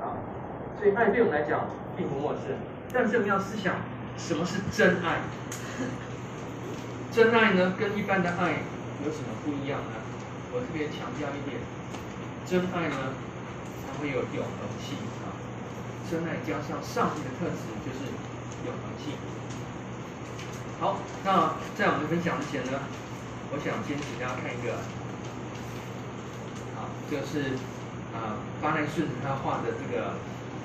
啊，所以爱对我们来讲并不陌生，但是我们要思想什么是真爱？真爱呢，跟一般的爱有什么不一样呢？我特别强调一点，真爱呢，它会有永恒性啊。真爱加上上帝的特质，就是永恒性。好，那在我们分享之前呢，我想先请大家看一个，啊，这个是啊巴奈顺他画的这个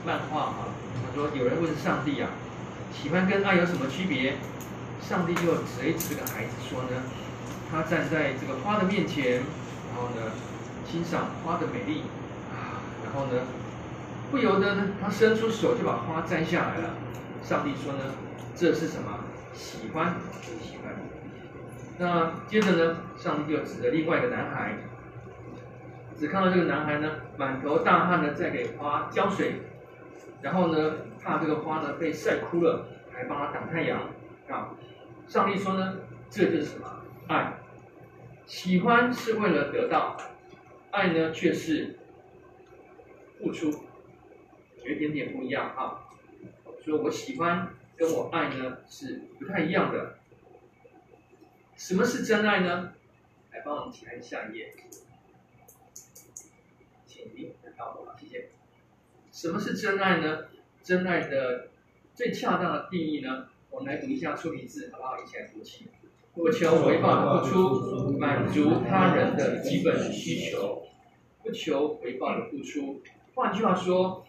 漫画啊。他说有人问上帝啊，喜欢跟爱有什么区别？上帝就指一指这个孩子说呢，他站在这个花的面前，然后呢欣赏花的美丽啊，然后呢不由得呢他伸出手就把花摘下来了。上帝说呢，这是什么？喜欢，喜欢。那接着呢，上帝就指着另外一个男孩，只看到这个男孩呢，满头大汗的在给花浇水，然后呢，怕这个花呢被晒枯了，还帮他挡太阳啊。上帝说呢，这就是什么？爱。喜欢是为了得到，爱呢却是付出，有一点点不一样啊。说我喜欢。跟我爱呢是不太一样的。什么是真爱呢？来帮我们起来下一页，请您来看我，谢谢。什么是真爱呢？真爱的最恰当的定义呢？我们来读一下出题字，好不好？一起来读起。不求回报的付出，满足他人的基本需求。不求回报的付出，换句话说，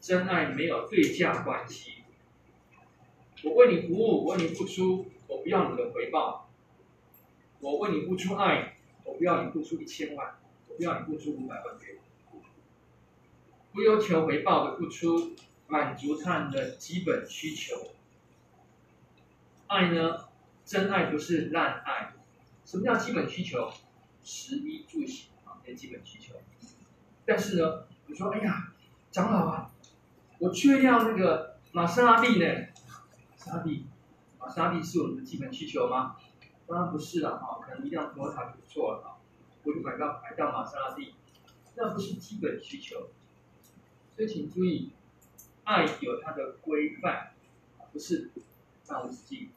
真爱没有对价关系。我为你服务，我为你付出，我不要你的回报。我为你付出爱，我不要你付出一千万，我不要你付出五百万给我。不要求回报的付出，满足他人的基本需求。爱呢？真爱不是滥爱。什么叫基本需求？食衣住行啊，这基本需求。但是呢，你说，哎呀，长老啊，我缺掉那个玛莎拉蒂呢？沙地，啊，沙地是我们的基本需求吗？当然不是了，啊，可能一辆摩卡就不错了，啊，我就买到买到玛莎拉蒂，那不是基本需求。所以请注意，爱有它的规范，不是漫无止境，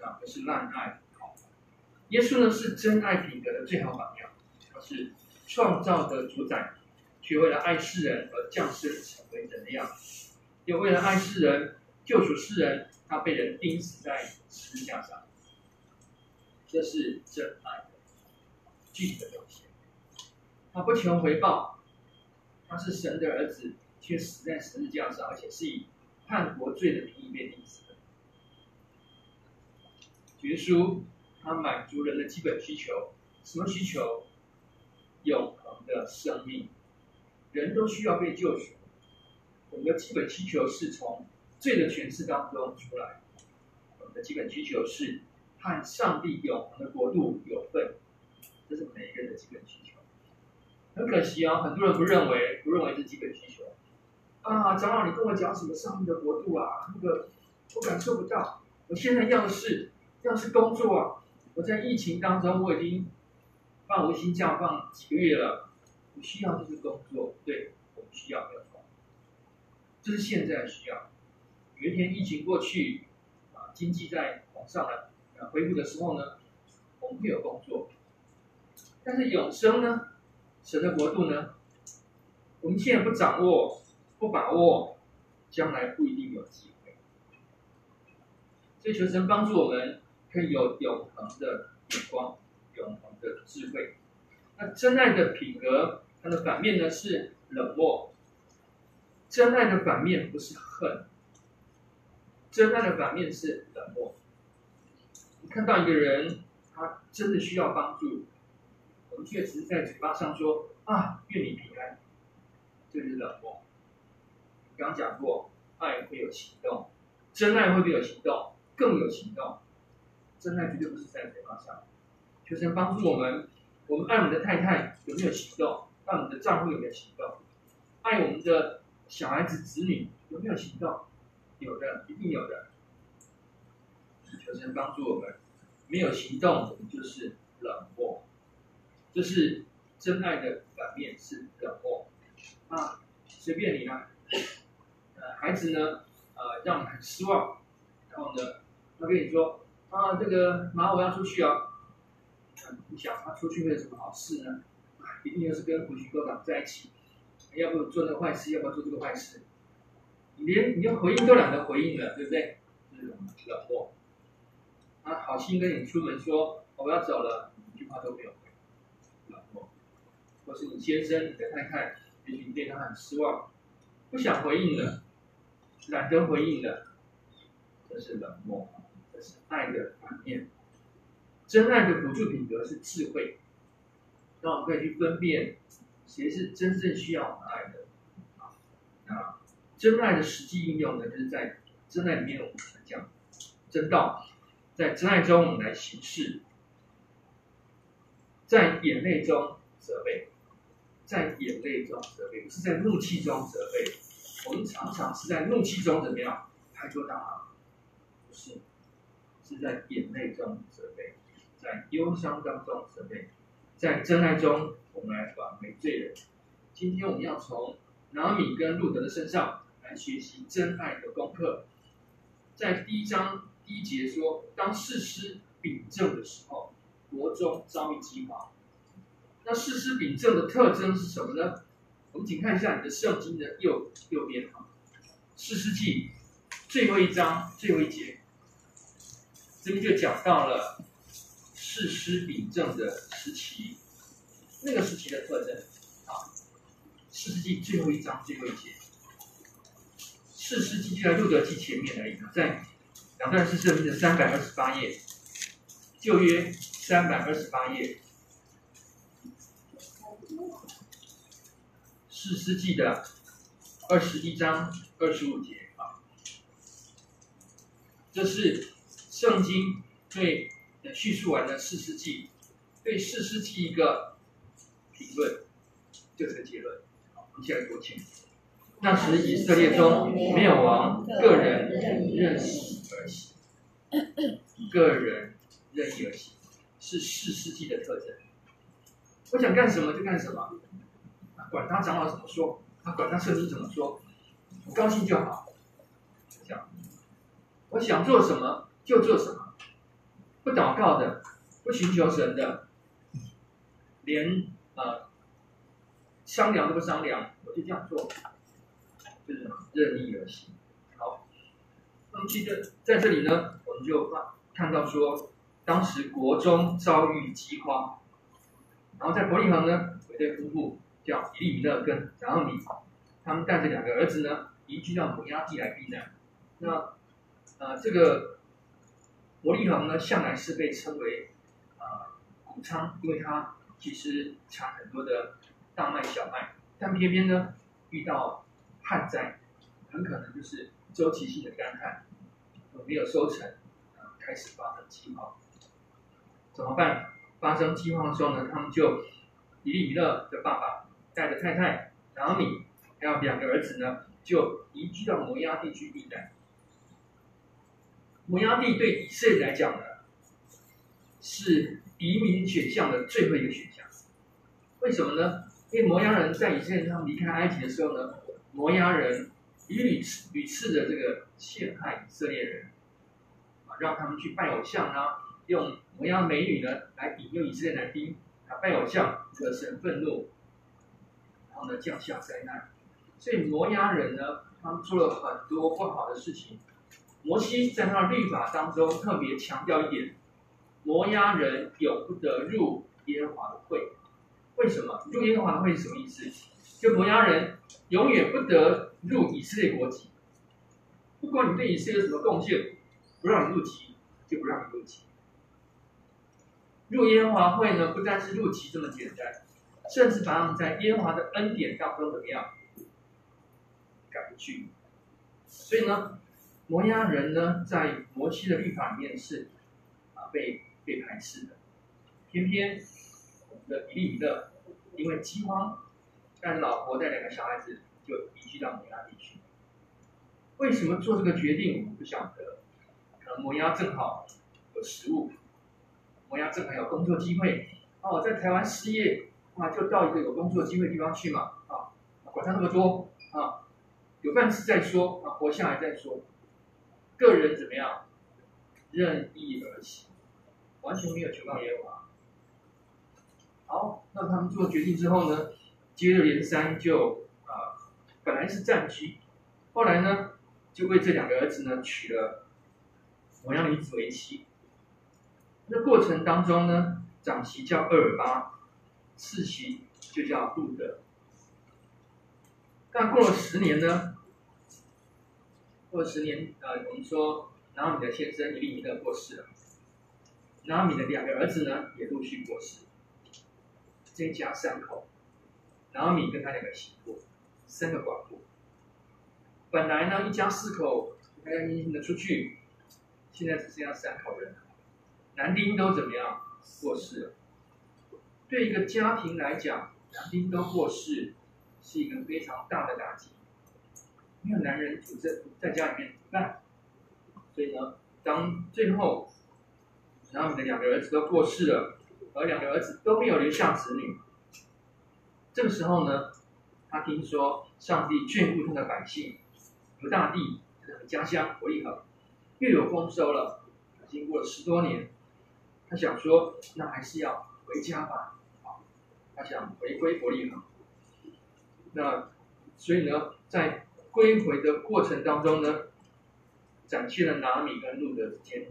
啊，不是滥爱。好，耶稣呢是真爱品格的最好榜样，他是创造的主宰，却为了爱世人而降生成为人的样子，又为了爱世人。救赎世人，他被人钉死在十字架上，这是真爱具体的表现。他不求回报，他是神的儿子，却死在十字架上，而且是以叛国罪的名义被钉死的。耶稣，他满足人的基本需求，什么需求？永恒的生命，人都需要被救赎。我们的基本需求是从。罪的诠释当中出来，我们的基本需求是和上帝永恒的国度有份，这是每一个人的基本需求。很可惜啊，很多人不认为，不认为是基本需求。啊，长老，你跟我讲什么上帝的国度啊？那个我感受不到。我现在要的是，要是工作啊！我在疫情当中，我已经放无薪假放几个月了，我需要就是工作。对，我们需要，没有错。这是现在需要。有一天疫情过去，啊，经济在往上了，啊，恢复的时候呢，我们会有工作。但是永生呢，神的国度呢，我们现在不掌握、不把握，将来不一定有机会。所以求神帮助我们，可以有永恒的眼光、永恒的智慧。那真爱的品格，它的反面呢是冷漠。真爱的反面不是恨。真爱的反面是冷漠。你看到一个人，他真的需要帮助，我们确实在嘴巴上说啊，愿你平安，这就是冷漠。刚讲过，爱会有行动，真爱会不会有行动？更有行动。真爱绝对不是在嘴巴上。求神帮助我们，我们爱我们的太太有没有行动？爱我们的丈夫有没有行动？爱我们的小孩子、子女有没有行动？有的，一定有的。求神帮助我们，没有行动我们就是冷漠，这是真爱的反面是冷漠啊。随便你啦。呃，孩子呢，呃，让你很失望，然后呢，他跟你说啊，这个妈，我要出去啊。你想他出去会有什么好事呢？一定又是跟狐群狗党在一起，要不做那个坏事，要不做这个坏事？你连你要回应都懒得回应了，对不对？这种冷漠。啊，好心跟你出门说我要走了，一句话都没有，或是你先生、你的太太，也许你对他很失望，不想回应了，懒得回应了，这是冷漠，这是爱的反面。真爱的辅助品格是智慧，让我们可以去分辨谁是真正需要我们爱的。啊，真爱的实际应用呢，就是在真爱里面我们讲真道，在真爱中我们来行事，在眼泪中责备，在眼泪中责备，不是在怒气中责备。我们常常是在怒气中怎么样拍桌打，不是，是在眼泪中责备。在忧伤当中责备，在真爱中，我们来挽回罪人。今天我们要从拿米跟路德的身上来学习真爱的功课。在第一章第一节说，当事师秉政的时候，国中遭遇饥荒。那士师秉政的特征是什么呢？我们请看一下你的圣经的右右边哈，士师记最后一章最后一节，这边就讲到了。士师秉政的时期，那个时期的特征啊，士师记最后一章最后一节，士师记就在路得记前面而已，在两段式圣经的三百二十八页，旧约三百二十八页，四世纪的二十一章二十五节啊，这是圣经对。叙述完的四世纪，对四世纪一个评论，就这个结论。好，我们现在读经。那时以色列中没有王，个人任意而行，个人任意而行，是四世纪的特征。我想干什么就干什么，管他长老怎么说，他，管他圣经怎么说，我高兴就好。这样，我想做什么就做什么。不祷告的，不寻求神的，连呃商量都不商量，我就这样做，就是任意而行。好，那么接着在这里呢，我们就看到说，当时国中遭遇饥荒，然后在伯利恒呢，有一对夫妇叫以利米勒跟拿俄米，他们带着两个儿子呢，移居到摩押地来避难。那呃这个。伯利恒呢，向来是被称为呃谷仓，因为它其实产很多的大麦、小麦，但偏偏呢遇到旱灾，很可能就是周期性的干旱，没有收成，呃，开始发生饥荒。怎么办？发生饥荒的时候呢，他们就以利米勒的爸爸带着太太拿俄米，还有两个儿子呢，就移居到摩押地区避难。摩押地对以色列来讲呢，是移民选项的最后一个选项。为什么呢？因为摩押人在以色列他们离开埃及的时候呢，摩押人屡次屡次的这个陷害以色列人，啊，让他们去拜偶像啊，用摩押美女呢来引诱以色列男丁啊拜偶像，惹神愤怒，然后呢降下灾难。所以摩押人呢，他们做了很多不好的事情。摩西在他的律法当中特别强调一点：摩押人永不得入耶和华的会。为什么？入耶和华的会是什么意思？就摩押人永远不得入以色列国籍。不管你对以色列有什么贡献，不让你入籍，就不让你入籍。入耶和华会呢，不单是入籍这么简单，甚至把他们在耶和华的恩典当中怎么样赶去。所以呢？摩押人呢，在摩西的律法里面是啊被被排斥的，偏偏我们的比利米勒因为饥荒，带着老婆带两个小孩子就移居到摩押地区。为什么做这个决定？我们不晓得。可能摩押正好有食物，摩押正好有工作机会。哦，在台湾失业，啊，就到一个有工作机会的地方去嘛，啊，管他那么多，啊，有饭吃再说啊，活下来再说。个人怎么样？任意而行，完全没有求告耶和华。好，那他们做决定之后呢，接二连三就啊，本来是暂居，后来呢，就为这两个儿子呢娶了某样女子为妻。那过程当中呢，长媳叫厄尔巴，次媳就叫路得。但过了十年呢，过了十年，呃，我们说拿俄米的先生以利米勒过世了，拿俄米的两个儿子呢也陆续过世，这一家三口，拿俄米跟他两个媳妇，三个寡妇，本来呢一家四口开开心心的出去，现在只剩下三口人了。男丁都怎么样过世了？对一个家庭来讲，男丁都过世是一个非常大的打击。没有男人主在在家里面怎么办？所以呢，当最后，然后你的两个儿子都过世了，而两个儿子都没有留下子女，这个时候呢，他听说上帝眷顾他的百姓，和大地他的家乡伯利恒又有丰收了。经过了十多年。他想说，那还是要回家吧，啊，他想回归伯利恒。那所以呢，在归回的过程当中呢，展现了拿米跟路德之间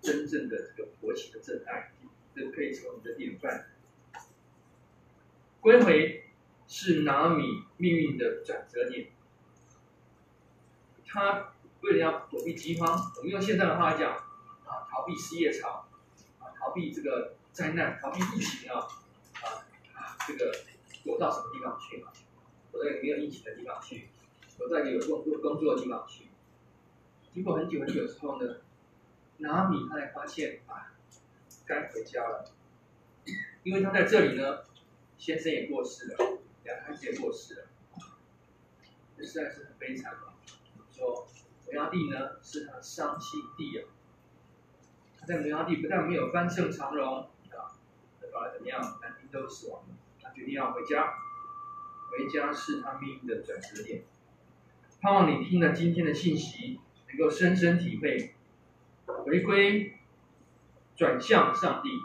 真正的这个婆媳的真爱，这可以成为你的典范。归回是拿米命运的转折点。他为了要躲避饥荒，我们用现在的话讲，啊，逃避失业潮。逃避这个灾难，逃避疫情啊，啊啊，这个躲到什么地方去嘛？躲到没有疫情的地方去，躲在有工作工作的地方去。经过很久很久之后呢，拿米他才发现啊，该回家了，因为他在这里呢，先生也过世了，两个孩子也过世了，这实在是很悲惨啊。说摩押地呢是他的伤心地啊。在摩押地不但没有翻身长荣啊，反而怎么样？男丁都死亡了。他决定要回家，回家是他命运的转折点。盼望你听了今天的信息，能够深深体会，回归，转向上帝，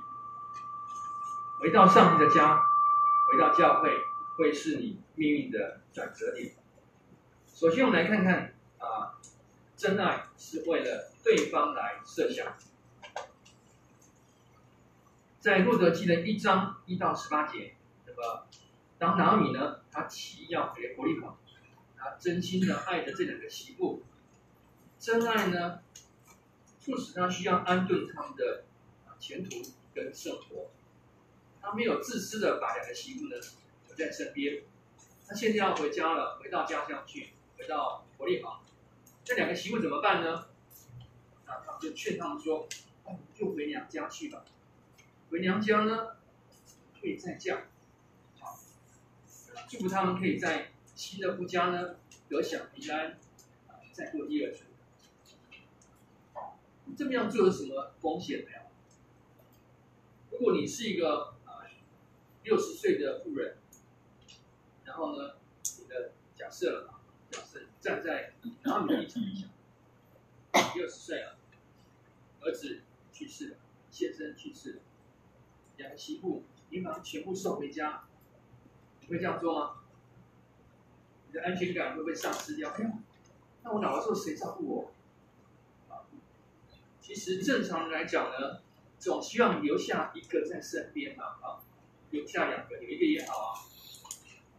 回到上帝的家，回到教会，会是你命运的转折点。首先，我们来看看啊，真爱是为了对方来设想。在路得记的一章一到十八节，那么当拿米呢，他提议要回伯利恒，他真心的爱着这两个媳妇，真爱呢，促使他需要安顿他们的前途跟生活，他没有自私的把两个媳妇呢留在身边，他现在要回家了，回到家乡去，回到伯利恒，这两个媳妇怎么办呢？啊，他就劝他们说，就回娘家去吧。回娘家呢，可以再嫁，好，祝福他们可以在新的夫家呢得享平安，啊，再过第二春。这么样做有什么风险没有？如果你是一个啊六十岁的妇人，然后呢，你的假设了啊，假设站在拿俄米的立场想，六十岁了，儿子去世了，先生去世了。两个媳妇，你把全部送回家，你会这样做吗？你的安全感会不会丧失掉？那我老了之后谁照顾我？其实正常来讲呢，总希望留下一个在身边嘛，啊，留下两个，有一个也好啊。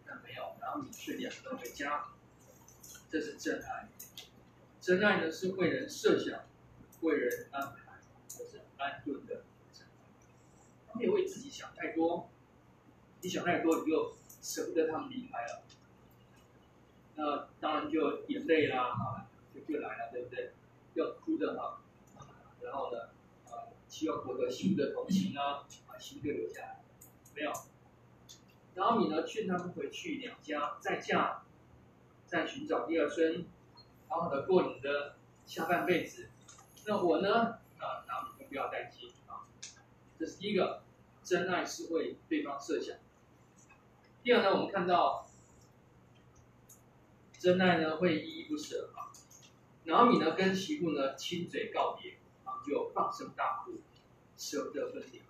但没有，然后你却两个回家，这是真爱。真爱呢，是为人设想，为人安排，这是安顿没有为自己想太多，你想太多，你就舍不得他们离开了。那当然就眼泪啦，啊，就就来了，对不对？要哭的哈，然后呢，啊，希望获得新的同情啊，把媳妇留下来，没有。然后你呢，劝他们回去娘家再嫁，再寻找第二春，好好的过你的下半辈子。那我呢，啊，然后你们不要担心啊，这是第一个。真爱是为对方设想。第二呢，我们看到真爱呢会依依不舍啊。然后米呢跟媳妇呢亲嘴告别，然后就放声大哭，舍不得分离。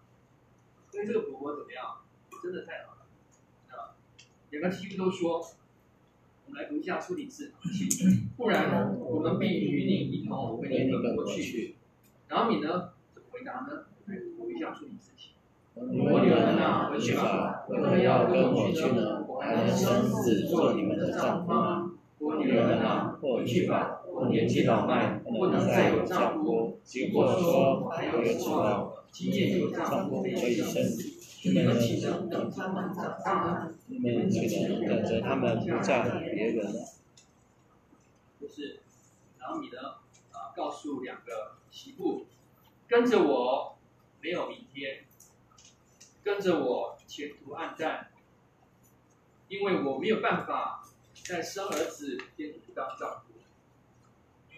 所以这个婆婆怎么样？真的太好了啊！两个媳妇都说：“我们来读一下书里字，不然我们必与你一同回你本国去。”然后米呢怎么回答呢？来读一下书里字。我女儿呐，回去吧，为何要跟我去呢？还能生子做你们的丈夫吗？我女儿呐，回去吧，我年纪老迈，不能再有丈夫。如果说还有指望，今夜有丈夫可以生子，你们岂能等他们长大呢？你们岂能等着他们不嫁给别人呢？就是，然后你呢，啊，告诉两个媳妇，跟着我，没有明天。跟着我，前途暗淡，因为我没有办法再生儿子给你当丈夫。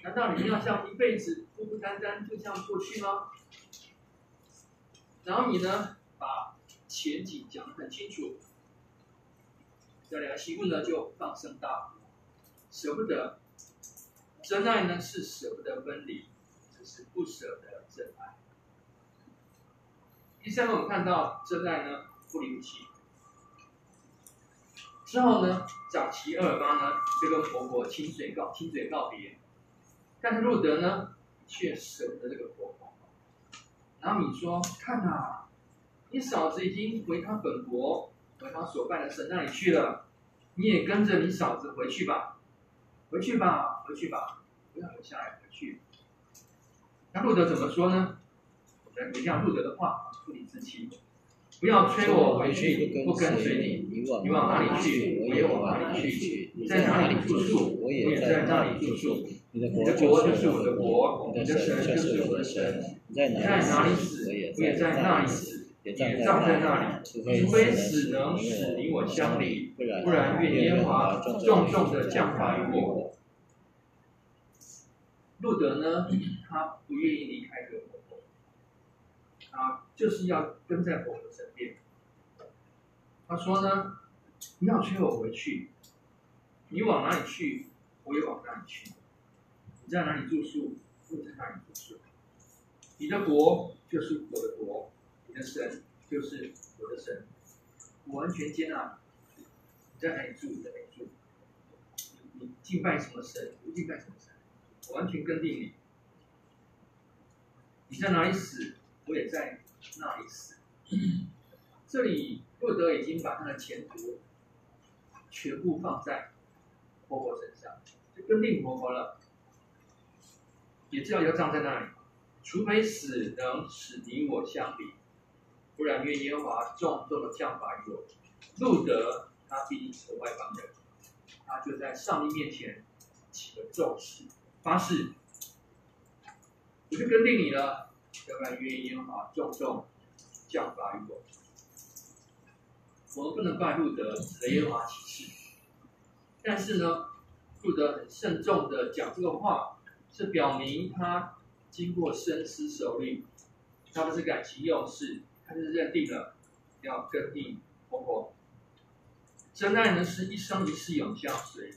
难道你们要像一辈子孤孤单单就这样过去吗？然后你呢，把前景讲得很清楚。这两个媳妇呢，就放声大哭，舍不得。真爱呢，是舍不得分离，只是不舍得真爱。第三个，我们看到真爱呢，不离不弃。之后呢，长媳俄珥巴呢，就跟婆婆亲嘴告亲嘴告别，但是路德呢，却舍不得这个婆婆。然后米说：“看呐、啊，你嫂子已经回她本国，回她所拜的神那里去了，你也跟着你嫂子回去吧，回去吧，回去吧，不要留下来，回去。”那路德怎么说呢？来回下路德的话，不离不弃，不要催我回去，不跟随你。你往哪里去，我也往哪里去。你在哪里住宿，我也在那里住宿。你的国就是我的国，你的神就是我的神。你在哪里死，我也在那里死，也葬在那里。除非死能使你我相离，不然愿耶和华重重的降罚于我。路德呢，他不愿意离开这个。啊，就是要跟在我的身边。他说呢，不要催我回去，你往哪里去，我也往哪里去。你在哪里住宿，我在哪里住宿。你的国就是我的国，你的神就是我的神。我完全接纳你。在哪里住，你在哪里住。你敬拜什么神，我敬拜什么神，我完全跟定你。你在哪里死？我也在那里死。这里路德已经把他的前途全部放在婆婆身上，就跟定婆婆了，也知道要葬在那里。除非死能使你我相比，不然愿耶和华重重的降罚于我。路德他毕竟是个外邦人，他就在上帝面前起了咒誓，发誓，我就跟定你了。要不然愿意啊，重重降罚于我。我们不能怪路德雷耶华起誓，但是呢，路德很慎重的讲这个话，是表明他经过深思熟虑，他不是感情用事，他是认定了要跟定婆婆。真爱呢是一生一世永相随。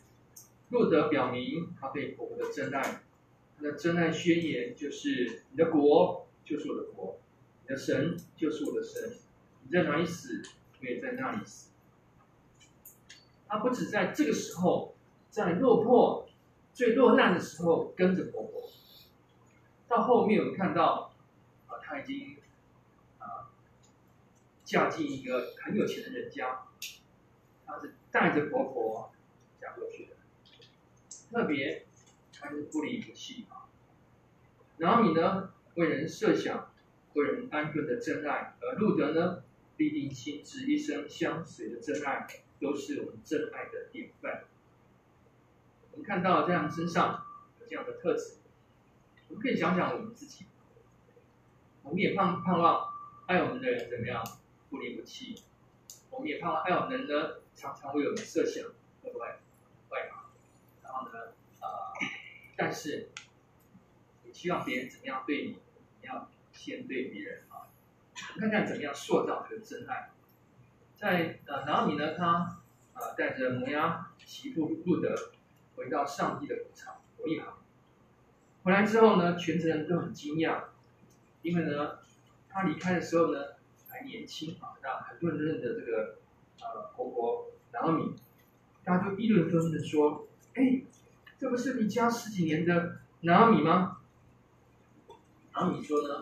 路德表明他对婆婆的真爱，他的真爱宣言就是你的国。就是我的佛，你的神就是我的神，你在哪里死，我也在那里死。他不止在这个时候，在落魄、最落难的时候跟着婆婆，到后面我们看到，啊，他已经啊嫁进一个很有钱的人家，他是带着婆婆嫁过去的，特别他是不离不弃啊。然后你呢？为人设想、为人安顿的真爱，而路德呢，必定心志一生相随的真爱，都是我们真爱的典范。我们看到这样身上有这样的特质，我们可以想想我们自己，我们也盼盼望爱我们的人怎么样不离不弃，我们也盼望爱我们的人呢，常常为我们设想，对不对？对吗？然后呢，呃，但是你希望别人怎么样对你？先对别人啊，看看怎么样塑造这个真爱。在呃，拿俄米呢，他啊带着摩押媳妇路德回到上帝的谷场伯利恒。回来之后呢，全城人都很惊讶，因为呢，他离开的时候呢还年轻啊，让很多人认得这个呃婆婆拿俄米，大家都议论纷纷的说：“哎，这不是你家十几年的拿米吗？”拿俄米说呢：“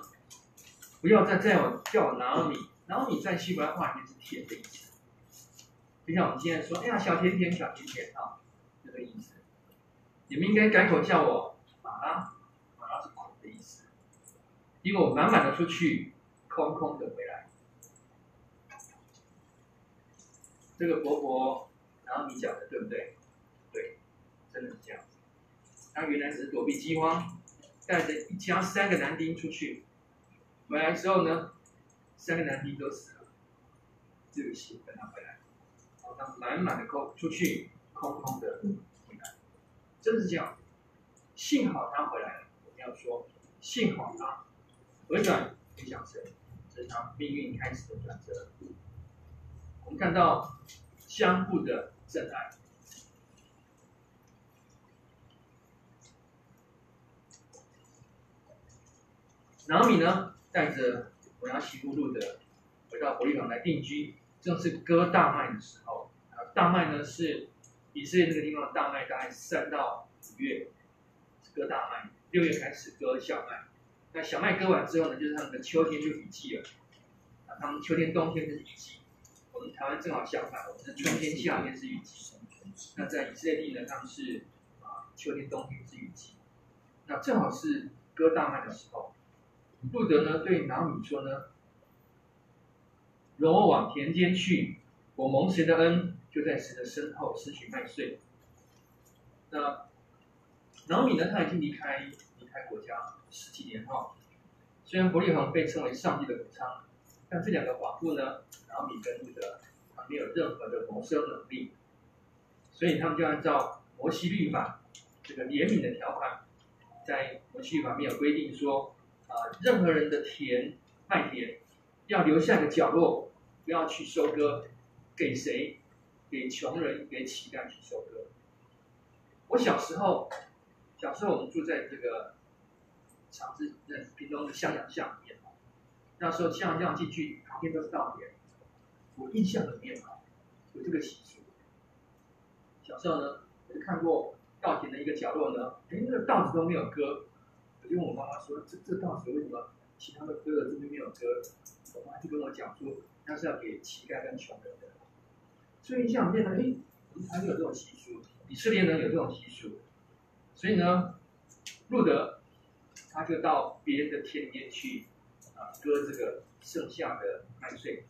不要再叫我叫我拿俄米，拿你在希伯来话里面是甜的意思，就像我们现在说，哎呀，小甜甜，小甜甜啊，这个意思。你们应该改口叫我。”啊，马是苦的意思，因为我满满的出去，空空的回来。这个伯伯，然后你讲的对不对？对，真的是这样。他原来只是躲避饥荒，带着一家三个男丁出去，回来之后呢，三个男丁都死了，这个血跟他回来，然后他满满的空出去，空空的回来，真是这样。幸好他回来了，我们要说幸好他回转没想成，这是他命运开始的转折。我们看到相互的真爱。拿俄米呢，带着我家媳妇路的回到伯利恒来定居，正是割大麦的时候。啊大麦呢是以色列这个地方的大麦，大概三到五月。割大麦，六月开始割小麦，那小麦割完之后呢，就是他们的秋天就雨季了。啊，他们秋天、冬天是雨季，我们台湾正好相反，我们的春天、夏天是雨季。那在以色列地呢，他们是啊，秋天、冬天是雨季。那正好是割大麦的时候，路得呢对拿米说呢：“容我往田间去，我蒙谁的恩，就在谁的身后拾取麦穗。”那。拿米呢，他已经离开离开国家十几年哈。虽然伯利恒被称为上帝的谷仓，但这两个寡妇呢，拿米跟路得，他没有任何的谋生能力，所以他们就按照摩西律法这个怜悯的条款，在摩西律法没有规定说、呃，任何人的田麦田要留下一个角落，不要去收割，给谁？给穷人，给乞丐去收割。我小时候。小时候我们住在这个长治那屏东的向阳巷里面，那时候向阳巷进去旁边都是稻田，我印象里面啊有这个习俗。小时候呢，我就看过稻田的一个角落呢，哎，那个稻子都没有割，因为我妈妈说：“这这当时为什么其他的割了，这边没有割？”我妈就跟我讲说：“那是要给乞丐跟穷人的。”所以印象里面呢，哎，我们还有这种习俗，以色列人有这种习俗。所以呢，路德他就到别人的田间去啊，割这个剩下的麦穗，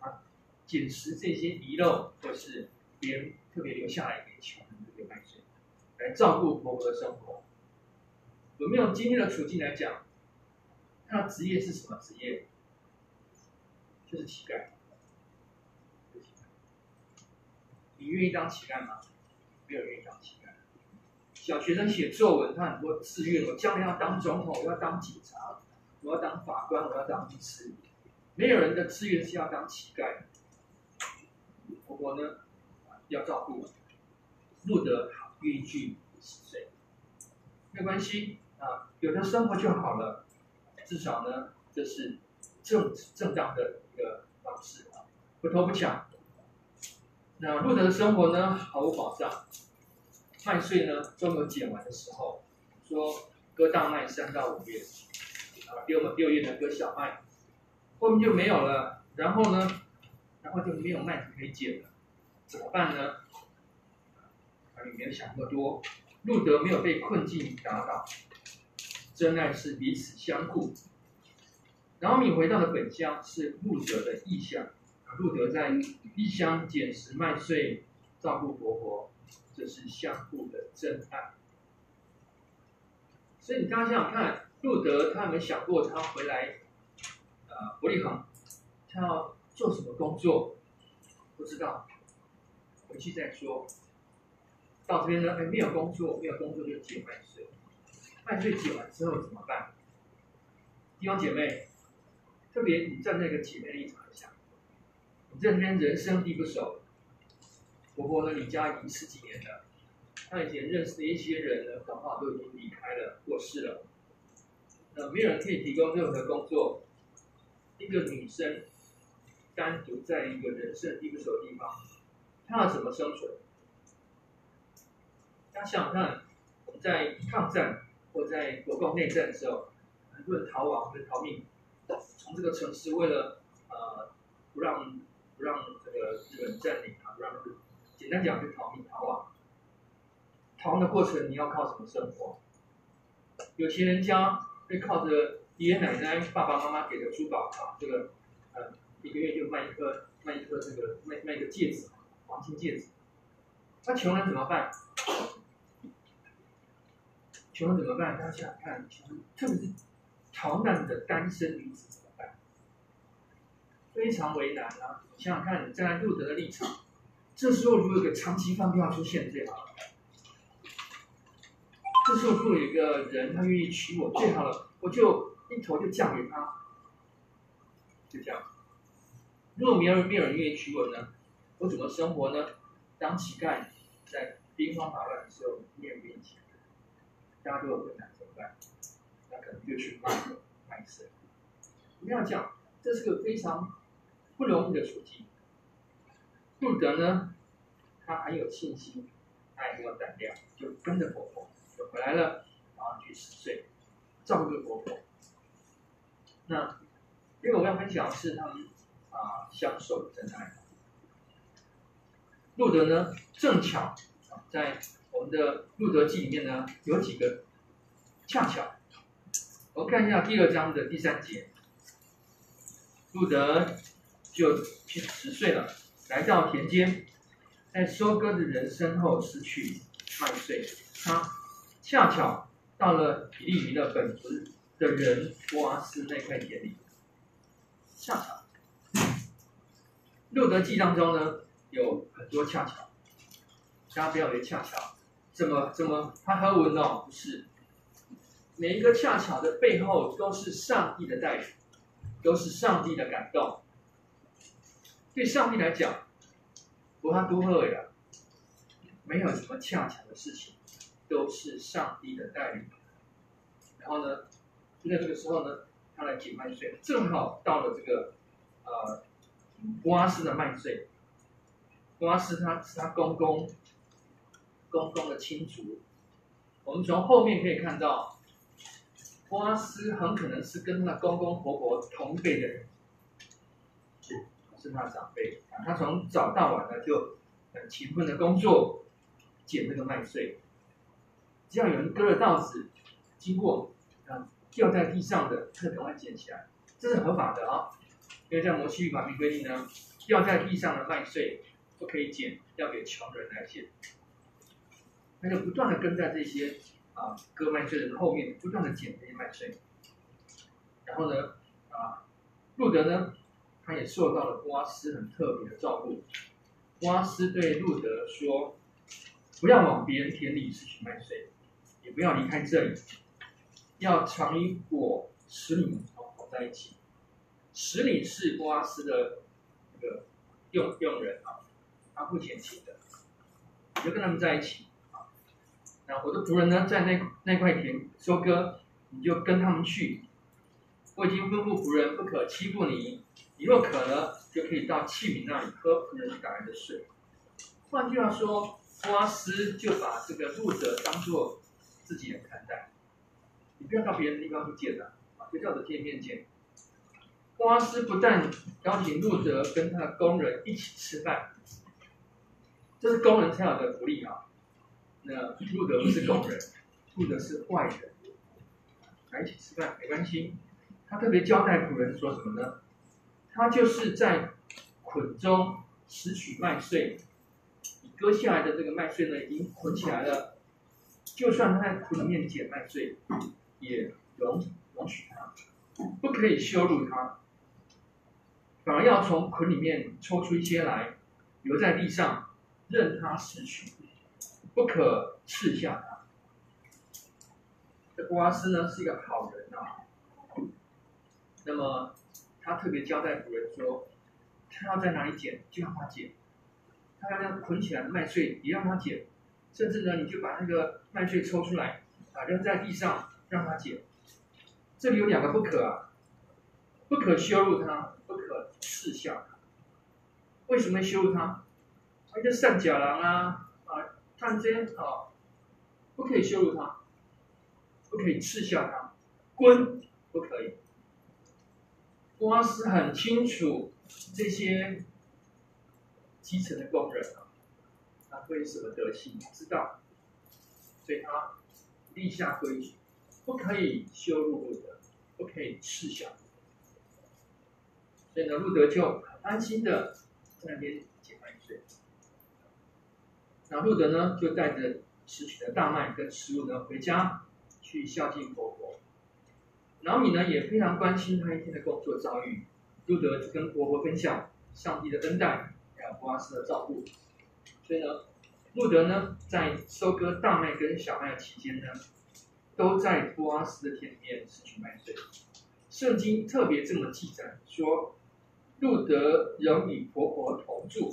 啊，捡拾这些遗漏或是别人特别留下来给穷人的这个麦穗，来照顾婆婆的生活。有没有今天的处境来讲，他的职业是什么职业？就是乞丐。你愿意当乞丐吗？没有愿意当乞丐。小学生写作文，他很多志愿，我将来要当总统，我要当警察，我要当法官，我要当律师。没有人的志愿是要当乞丐。婆婆呢，要照顾，路得愿意去十岁，没关系啊，有的生活就好了，至少呢，这是正正当的一个方式啊，不偷不抢。那路德的生活呢，毫无保障。麦穗呢都没有捡完的时候，说割大麦三到五月，啊六六月呢割小麦，后面就没有了。然后呢，然后就没有麦子可以捡了，怎么办呢？啊也没有想那么多。路德没有被困境打倒，真爱是彼此相顾。拿俄米回到了本乡，是路德的异乡。路德在异乡捡拾麦穗，照顾婆婆。这是相互的真爱，所以你刚刚想想看，路德他有没有想过他回来，呃，伯利恒，他要做什么工作？不知道，回去再说。到这边呢，哎，没有工作，没有工作就捡麦穗，麦穗捡完之后怎么办？弟兄姐妹，特别你站在一个姐妹立场想，你这边人生地不熟。婆婆呢离家已经十几年了，她以前认识的一些人呢，刚好都已经离开了，过世了。那没有人可以提供任何工作，一个女生单独在一个人生地不熟的地方，她要怎么生存？大家想想看，我们在抗战或在国共内战的时候，很多人逃亡或者逃命，从这个城市为了呃不让不让这个日本占领啊，不让简单讲就逃命逃亡。逃亡的过程你要靠什么生活？有钱人家。会靠着爷爷奶奶、爸爸妈妈给的珠宝啊，这个，呃，一个月就卖一颗，卖一颗这个，卖卖一个戒指，黄金戒指。那穷人怎么办？穷人怎么办？大家想想看，穷特别是逃难的单身女子怎么办？非常为难啊！想想看，站在路德的立场，这时候如果有个长期饭票出现最好。这时候，如果有一个人他愿意娶我，最好了，我就一头就嫁给他，就这样。如果没有没有人愿意娶我呢，我怎么生活呢？当乞丐，在兵荒马乱的时候，没有人愿意钱，大家都有困难怎么办？那可能就去卖卖身。我们要讲，这是个非常不容易的处境。路德呢，他很有信心，他也很有胆量，就跟着婆婆就。回来了，然后去十岁，照顾婆婆。那因为我要分享是他们啊相守的真爱。路德呢，正巧在我们的路德记里面呢有几个恰巧，我们看一下第二章的第三节，路德就十岁了，来到田间，在收割的人身后拾取麦穗，他。恰巧到了比利尼的本族的人波阿斯那块田里，恰巧。路德记当中呢有很多恰巧，大家不要以为恰巧，怎么怎么他和文哦不是，每一个恰巧的背后都是上帝的带领，都是上帝的感动。对上帝来讲，不怕多贺呀，没有什么恰巧的事情。都是上帝的带领，然后呢，就在这个时候呢，他来捡麦穗，正好到了这个呃瓜斯的麦穗。瓜斯他是他公公公公的亲族，我们从后面可以看到，波阿斯很可能是跟他公公婆婆同辈的人，是是他的长辈。他从早到晚呢就很勤奋的工作，捡那个麦穗。只要有人割了稻子，经过啊掉在地上的，他赶快捡起来，这是合法的啊。因为在摩西律法里规定呢，掉在地上的麦穗不可以捡，要给穷人来捡。他就不断的跟在这些啊割麦穗的后面，不断的捡这些麦穗。然后呢，啊路德呢，他也受到了波斯很特别的照顾。波斯对路德说：“不要往别人田里拾取麦穗。”也不要离开这里，要常与我使女好好在一起。使女是波斯的那个佣佣人啊，他付钱请的，你就跟他们在一起然后我的仆人呢，在那那块田收割，你就跟他们去。我已经吩咐仆人不可欺负你，你若渴了，就可以到器皿那里喝仆人打来的水。换句话说，波阿斯就把这个路德当做。自己人看待，你不要到别人的地方去见的，啊，就叫做见面见。波阿斯不但邀请路德跟他的工人一起吃饭，这是工人才有的福利啊。那不得不是工人，不得是坏人，来一起吃饭没关系。他特别交代仆人说什么呢？他就是在捆中拾取麦穗，你割下来的这个麦穗呢，已经捆起来了。就算他在捆里面捡麦穗，也容容许他，不可以羞辱他，反而要从捆里面抽出一些来，留在地上，任他拾取，不可斥下他。这波阿斯呢是一个好人啊，那么他特别交代仆人说，他要在哪里捡就让他捡，他要让捆起来的麦穗也让他捡，甚至呢，你就把那个麦穗抽出来，啊，扔在地上让他捡。这里有两个不可啊，不可羞辱他，不可耻笑他。为什么羞辱他？他就善假郎啊，啊，探监啊，不可以羞辱他，不可以耻笑他，滚，不可以。波阿斯很清楚这些基层的工人啊，他会什么德行，知道，所以他立下规矩，不可以羞辱路德，不可以耻笑。所以呢，路德就很安心的在那边。那路德呢，就带着拾取的大麦跟食物呢回家去孝敬婆婆。老米呢也非常关心他一天的工作遭遇，路德就跟婆婆分享上帝的恩待，还有波阿斯的照顾。所以呢，路德呢在收割大麦跟小麦的期间呢，都在波阿斯的田里面拾取麦穗。圣经特别这么记载说，路德仍与婆婆同住。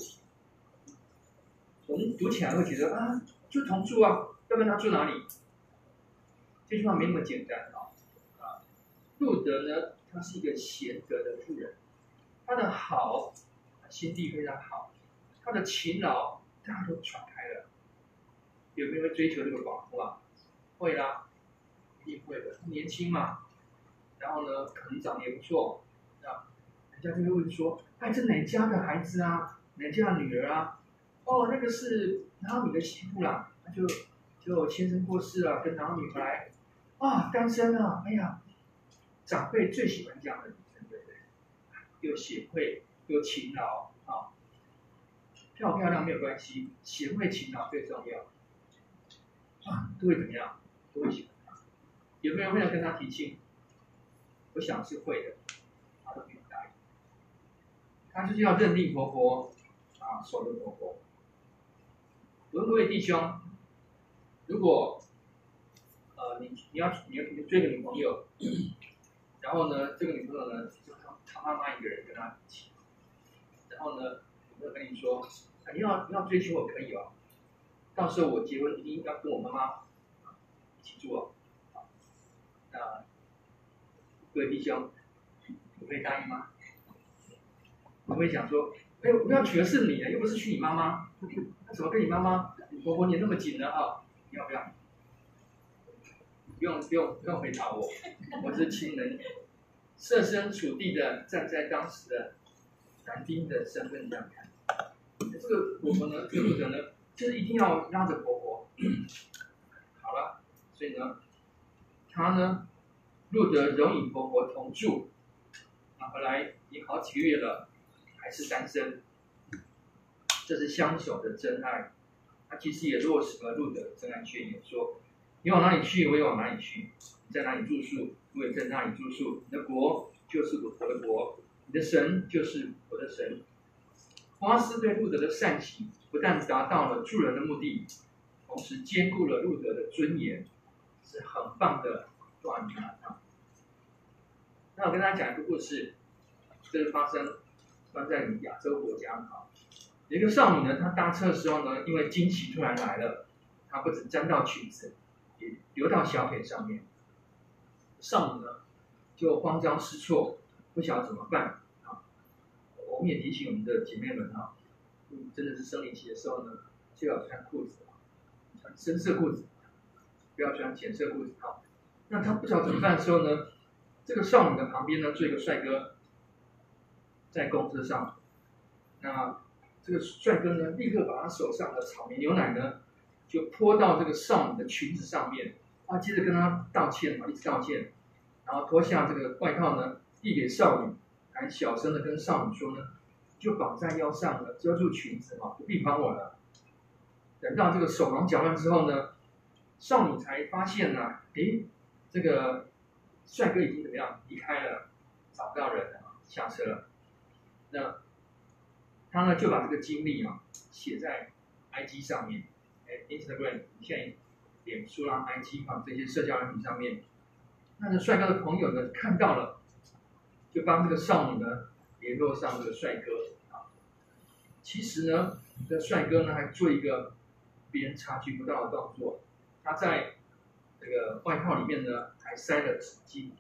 我们读起来会觉得啊，就同住啊，要不然他住哪里？这句话没那么简单啊。啊路德呢，他是一个贤德的妇人，他的好，心地非常好，他的勤劳，大家都传开了。有没有追求这个寡妇啊？会啦，一定会的。他年轻嘛，然后呢，可能长得也不错，啊，人家就会问说：“哎，这哪家的孩子啊？哪家的女儿啊？”哦，那个是拿俄米的媳妇啦，就就先生过世了，跟拿俄米回来，啊，单身啊，哎呀。长辈最喜欢这样的女生，对不对？又贤惠又勤劳啊，漂不漂亮没有关系，贤惠勤劳最重要。啊，都会怎么样？都会喜欢她。有没有人会来跟她提亲？我想是会的，她都不用答应。她就是要认定婆婆啊，守着婆婆。各位弟兄，如果呃你你要你要你追个女朋友。然后呢，这个女朋友呢，就他他妈妈一个人跟他一起。然后呢，我跟你说，啊、你要你要追求我可以哦，到时候我结婚一定要跟我妈妈一起住哦。那各位弟兄，你会答应吗？我会想说，哎，不要全是你啊，又不是娶你妈妈。那怎么跟你妈妈、婆婆黏那么紧呢？啊，你要不要？不用不用不用回答我，我是亲人，设身处地的站在当时的男丁的身份这样看。这个婆婆呢，这个路德呢，就是一定要拉着婆婆。好了，所以呢，他呢，路德仍与婆婆同住，啊，后来也好几个月了，还是单身。这是相守的真爱，他其实也落实了路德的真爱宣言，说。你往哪里去，我也往哪里去；你在哪里住宿，我也在哪里住宿。你的国就是我的国，你的神就是我的神。波阿斯对路德的善行，不但达到了助人的目的，同时兼顾了路德的尊严，是很棒的断啊！那我跟大家讲一个故事，这是发生发生在亚洲国家啊。一个少女呢，她搭车的时候呢，因为经期突然来了，她不止沾到裙子。也流到小腿上面，少女呢就慌张失措，不晓得怎么办啊。我们也提醒我们的姐妹们啊，真的是生理期的时候呢，就要穿裤子，穿深色裤子，不要穿浅色裤子啊。那她不晓得怎么办的时候呢，这个少女的旁边呢，坐一个帅哥，在公车上，那这个帅哥呢，立刻把他手上的草莓牛奶呢。就泼到这个少女的裙子上面，啊，接着跟她道歉嘛，一直道歉，然后脱下这个外套呢，递给少女，还小声的跟少女说呢，就绑在腰上了，遮住裙子嘛，不必帮我了。等到这个手忙脚乱之后呢，少女才发现呢、啊，诶，这个帅哥已经怎么样离开了，找不到人了，下车了。那他呢就把这个经历啊写在 IG 上面。哎 Instagram，现在脸书啦、IG 啊这些社交媒体上面，那个帅哥的朋友呢看到了，就帮这个少女呢联络上这个帅哥啊。其实呢，这帅哥呢还做一个别人察觉不到的动作，他在这个外套里面呢还塞了纸巾，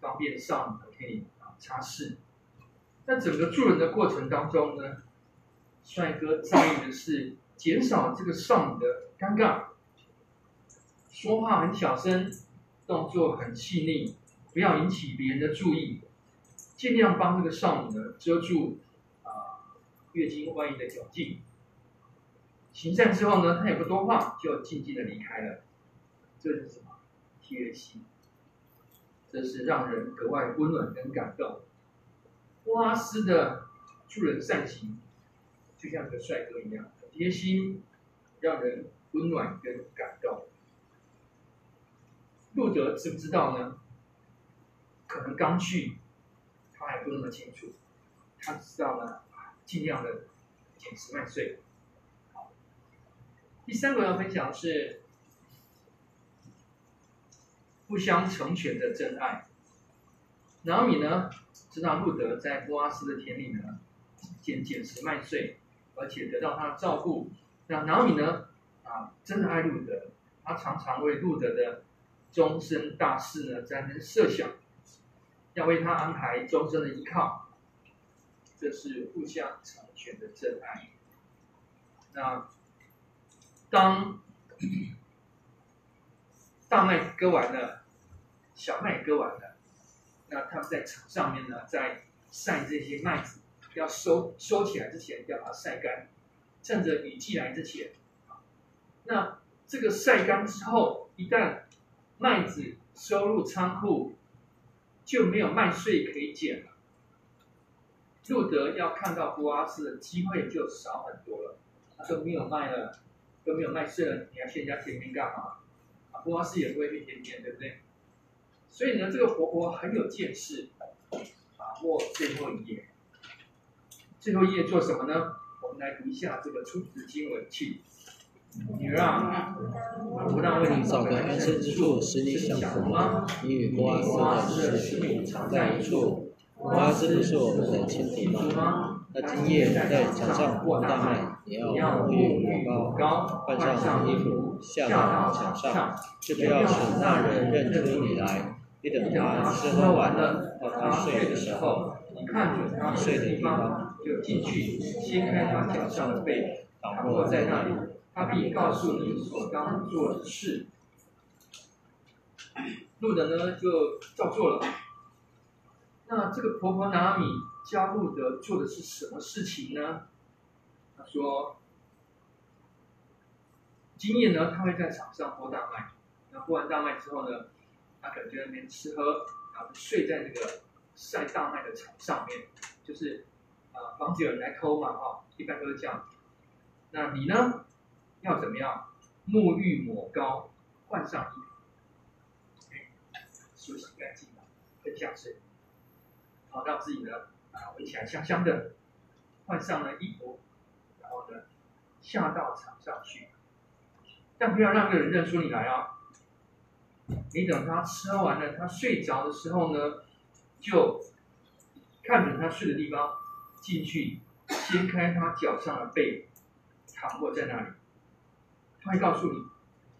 方便少女可以啊擦拭。在整个助人的过程当中呢，帅哥在意的是减少这个少女的尴尬，说话很小声，动作很细腻，不要引起别人的注意，尽量帮这个少女呢遮住啊月经外溢的窘境。行善之后呢，他也不多话，就静静的离开了。这是什么？贴心，这是让人格外温暖跟感动。波阿斯的助人善行，就像一个帅哥一样，很贴心，让人温暖跟感动。路德知不知道呢？可能刚去，他还不那么清楚。他知道呢，尽量的减十万岁。好，第三个要分享的是互相成全的真爱。拿米呢，知道路德在波阿斯的田里呢，捡捡拾麦穗，而且得到他的照顾。那拿米呢，啊，真的爱路德，他常常为路德的终身大事呢，在那设想，要为他安排终身的依靠。这是互相成全的真爱。那当大麦割完了，小麦割完了。那他们在场上面呢，在晒这些麦子，要收收起来之前，要把它晒干，趁着雨季来之前。那这个晒干之后，一旦麦子收入仓库，就没有麦穗可以捡了。路德要看到波阿斯的机会就少很多了。他说没有麦了，都没有麦穗了，你要去人家田边干嘛？啊，波阿斯也不会去田边，对不对？所以呢，这个婆婆很有见识，把握最后一页。最后一页做什么呢？我们来读一下这个出自经文去。女儿啊，我不但为你找个安身之处，使你享福吗？你与波阿斯的事情常在一处。波阿斯不是我们的亲戚吗？那今夜在场上过大麦，你要沐浴抹膏，换上衣服，下到墙上，就不要使那人认出你来。你等他吃喝完了，到他睡的时候，你看准他睡的地方，就进去掀开他脚上的被，躺卧在那里，他必告诉你所当做的事。路德呢就照做了。那这个婆婆拿米教路德做的是什么事情呢？他说，今夜呢他会在场上播大麦，那播完大麦之后呢？他可能就在那边吃喝，然后睡在那个晒大麦的场上面，就是啊，防止有人来偷嘛，哈，一般都是这样。那你呢，要怎么样？沐浴抹膏，换上衣服，哎，梳洗干净了，跟下水，好让自己呢啊闻起来香香的，换上了衣服，然后呢下到场上去，但不要让这个人认出你来啊。你等他吃完了，他睡着的时候呢，就看准他睡的地方，进去掀开他脚上的被，躺卧在那里。他会告诉你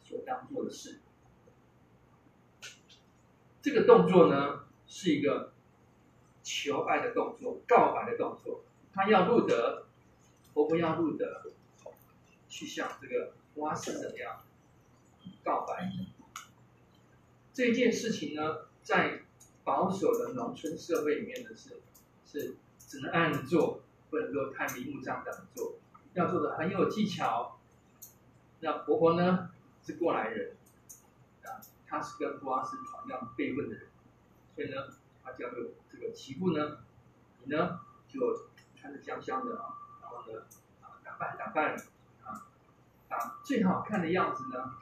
所当做的事。这个动作呢，是一个求爱的动作，告白的动作。他要入德，婆婆要入德，去向这个波阿斯怎么样告白。这件事情呢，在保守的农村社会里面呢是，是只能按做，不能够太明目张胆的做，要做的很有技巧。那婆婆呢是过来人，啊，她是跟波阿斯同样辈分的人，所以呢，她叫做这个媳妇呢，你呢就穿的香香的啊，然后呢啊打扮打扮啊，把最好看的样子呢，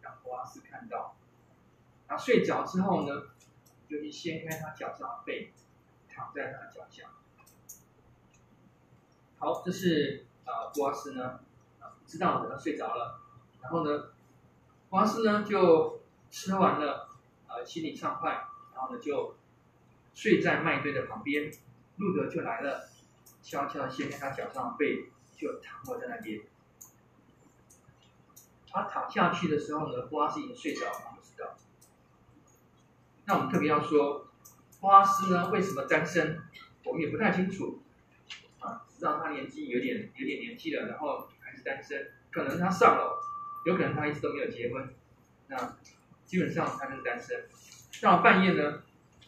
让波阿斯看到。他睡着之后呢，就去掀开他脚上的被，躺在他脚下。好，这是啊，波阿斯呢啊，知道的，他睡着了。然后呢，波阿斯呢就吃完了，啊，心里畅快，然后呢就睡在麦堆的旁边。路德就来了，悄悄掀开他脚上的被，就躺卧在那边。他躺下去的时候呢，波阿斯已经睡着了，那我们特别要说，波阿斯呢为什么单身，我们也不太清楚。啊，知道他年纪有点有点年纪了，然后还是单身，可能他上了，有可能他一直都没有结婚。那基本上他就是单身。到半夜呢，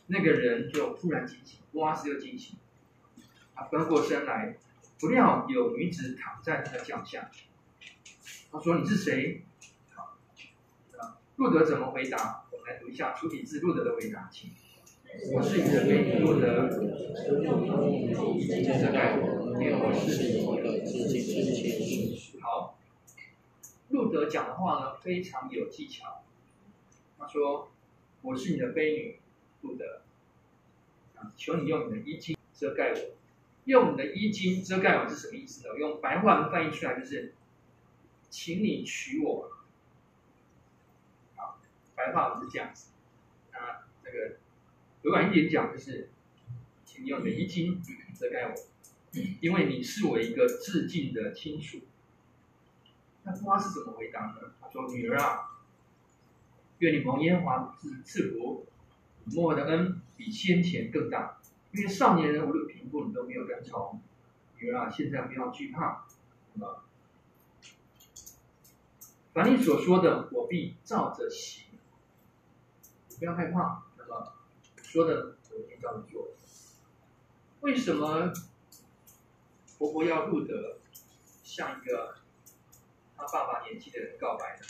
那个人就突然惊醒，波阿斯又惊醒，他，翻过身来，不料有女子躺在他的脚下。他说：“你是谁？”好，啊，路德怎么回答？来读一下出体字路德的回答，请。我是你的婢女路德。接着来，念我是你的。好，路德讲的话呢，非常有技巧。他说：“我是你的婢女路德。啊，求你用你的衣襟遮盖我。用你的衣襟遮盖我是什么意思呢？用白话翻译出来就是。”请你娶我，白话文是这样子。那这个委婉一点讲就是，请你用你的衣襟遮盖我，因为你是我一个致敬的亲属。那他是怎么回答呢？他说：“女儿啊，愿你蒙耶和华赐赐福，莫的恩比先前更大，因为少年人无论贫富你都没有跟从。女儿啊，现在不要惧怕，那么。”凡你所说的，我必照着行。不要害怕，那么说的我一定照着做。为什么婆婆要路德向一个他爸爸年纪的人告白呢？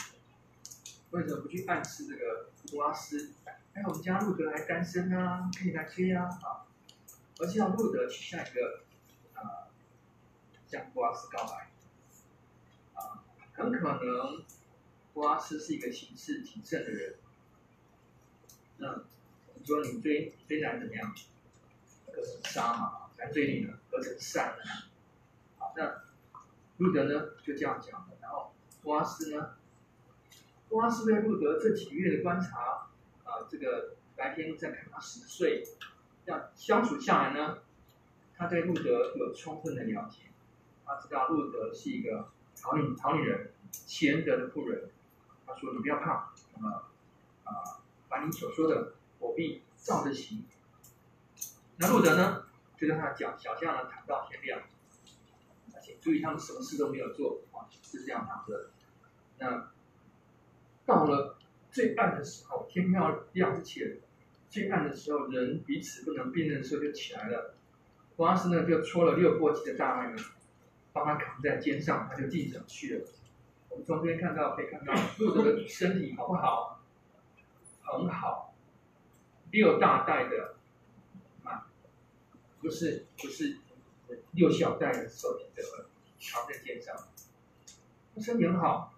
为什么不去暗示这个布拉斯？哎，我们家路德还单身啊，可以来追啊！啊，而且要路德去向一个啊，向布拉斯告白啊，很可能。布拉斯是一个行事谨慎的人。那你说你追追男怎么样？可是杀嘛，来追你呢，何成善呢？好，那路德呢就这样讲了。然后托阿斯呢，托阿斯对路德这几个月的观察啊，这个白天在看他十岁，这样相处下来呢，他对路德有充分的了解，他知道路德是一个好女好女人，贤德的妇人。他说：“你不要怕，那么啊，你所说的，我必照着行。”那路德呢，就跟他讲，小象呢躺到天亮，而且注意他们什么事都没有做啊，是这样躺着。那到了最暗的时候，天要亮之前，最暗的时候，人彼此不能辨认的时候就起来了。波阿斯呢，就搓了六簸箕的大麦呢，帮他扛在肩上，他就进城去了。我们从这边看到，可以看到路德的身体好不好？很好，六大袋的啊，不是不是六小袋的手提的，扛在肩上，他身体很好。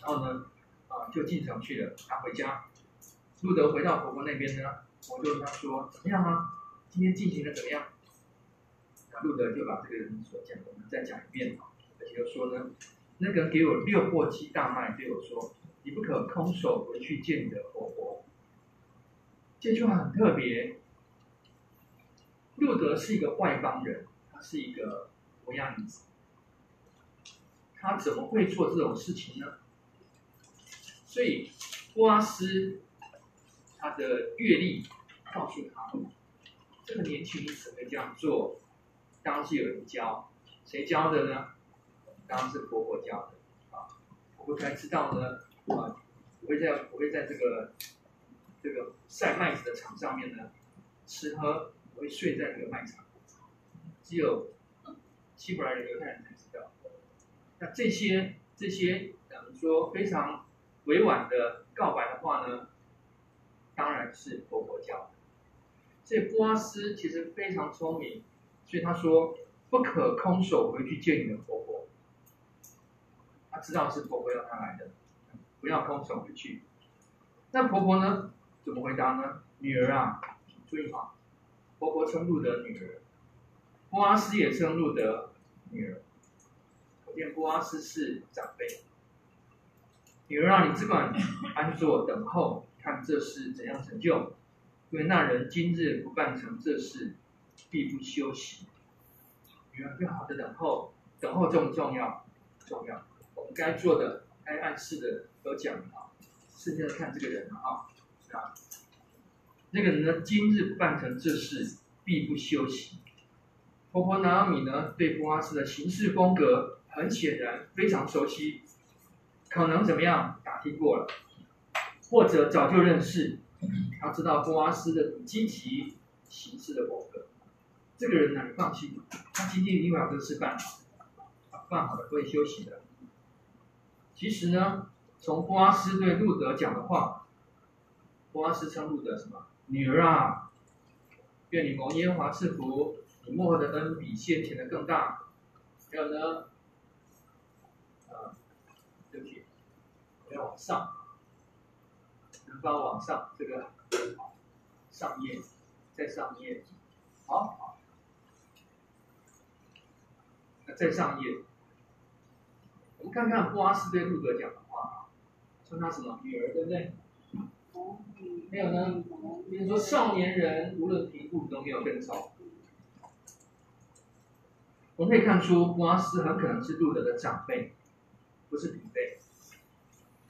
然后呢，啊，就进城去了。他回家，路德回到婆婆那边呢，我就跟他说：“怎么样啊？今天进行的怎么样？”路德就把这个人所讲的，我们再讲一遍，而且又说呢。那个人给我六簸箕大麦，对我说：“你不可空手回去见你的婆婆。”这句话很特别。路德是一个外邦人，他是一个摩押女子，他怎么会做这种事情呢？所以波阿斯他的阅历告诉他，这个年轻女子会这样做，当然是有人教，谁教的呢？当然是婆婆教的啊，婆婆才知道呢啊，不会在不会在这个这个晒麦子的场上面呢吃喝，不会睡在这个麦场，只有希伯来人犹太人才知道。那这些这些咱们说非常委婉的告白的话呢，当然是婆婆教的。所以波阿斯其实非常聪明，所以他说不可空手回去见你的婆婆。他知道是婆婆要他来的，不要空手回去。那婆婆呢？怎么回答呢？女儿啊，注意好，婆婆称路德女儿，波阿斯也称路德女儿。可见波阿斯是长辈。女儿啊，你只管安坐等候，看这事怎样成就。因为那人今日不办成这事，必不休息。女儿，就好的等候，等候重不重要？重要。我们该做的、该暗示的都讲了啊。剩下的看这个人了啊，啊，那个人呢，今日办成这事，必不休息。婆婆拿俄米呢，对波阿斯的行事风格，很显然非常熟悉，可能怎么样打听过了，或者早就认识，他知道波阿斯的积极行事的风格。这个人呢，你放心，他今天一定会把这事办好，办好了会休息的。其实呢，从波阿斯对路德讲的话，波阿斯称路德什么？女儿啊，愿你蒙耶和华赐福。你幕后的恩比先前的更大，还有呢，啊，对不起，我要往上，能帮往上，这个上页，再上页，好，好，那再上页，我们看看布阿斯对路德讲的话啊，说他什么女儿，对不对？还有呢，比如说少年人无论贫富都没有更超。我们可以看出，布阿斯很可能是路德的长辈，不是平辈。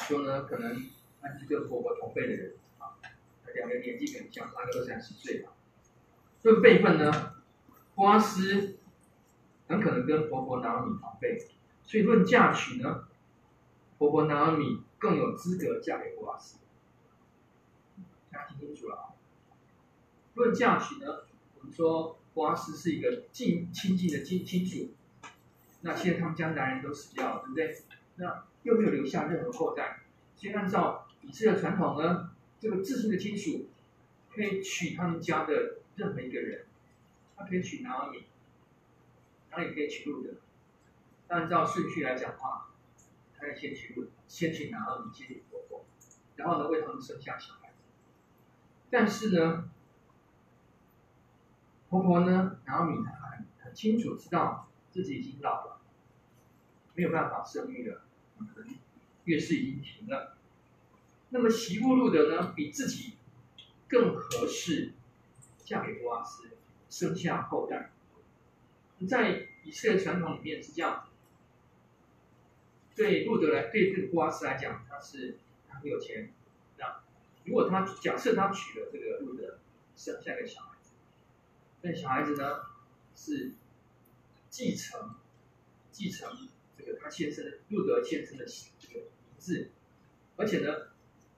说呢，可能他是跟婆婆同辈的人啊，两个年纪可能相差个二三十岁吧。论辈分呢，布阿斯很可能跟婆婆拿俄米同辈，所以论嫁娶呢，婆婆拿俄米更有资格嫁给波阿斯。大家听清楚了啊。论嫁娶呢，我们说。波阿斯是一个近亲近的亲亲属，那现在他们家男人都死掉了，对不对？那又没有留下任何后代，所以按照以色列传统呢，这个至亲的亲属可以娶他们家的任何一个人，他可以娶拿俄米，他也可以娶路德。按照顺序来讲的话，他要先去问，先去拿俄米，先娶婆婆，然后呢为他们生下小孩子。但是呢，婆婆呢，拿俄米她很很清楚知道自己已经老了，没有办法生育了，可能月事已经停了。那么媳妇路德呢，比自己更合适嫁给波阿斯，生下后代。在以色列传统里面是这样子，对路德来，对这个波阿斯来讲，他是他很有钱，那如果他假设他娶了这个路德，生下一个小孩子。那小孩子呢，是继承继承这个他先生路德先生的这个名字，而且呢，